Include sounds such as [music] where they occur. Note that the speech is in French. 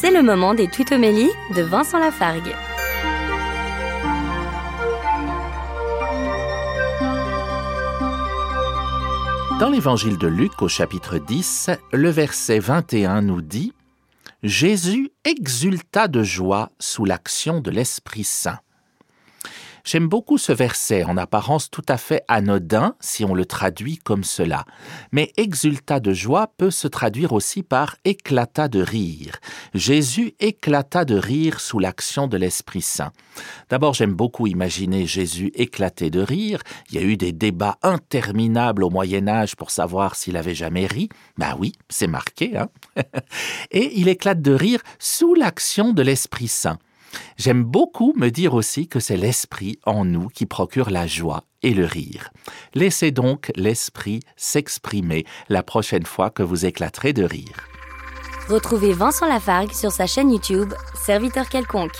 C'est le moment des tutomélies de Vincent Lafargue. Dans l'évangile de Luc au chapitre 10, le verset 21 nous dit Jésus exulta de joie sous l'action de l'Esprit Saint. J'aime beaucoup ce verset, en apparence tout à fait anodin si on le traduit comme cela. Mais exulta de joie peut se traduire aussi par éclata de rire. Jésus éclata de rire sous l'action de l'Esprit Saint. D'abord, j'aime beaucoup imaginer Jésus éclater de rire. Il y a eu des débats interminables au Moyen Âge pour savoir s'il avait jamais ri. Ben oui, c'est marqué, hein. [laughs] Et il éclate de rire sous l'action de l'Esprit Saint. J'aime beaucoup me dire aussi que c'est l'esprit en nous qui procure la joie et le rire. Laissez donc l'esprit s'exprimer la prochaine fois que vous éclaterez de rire. Retrouvez Vincent Lafargue sur sa chaîne YouTube, Serviteur quelconque.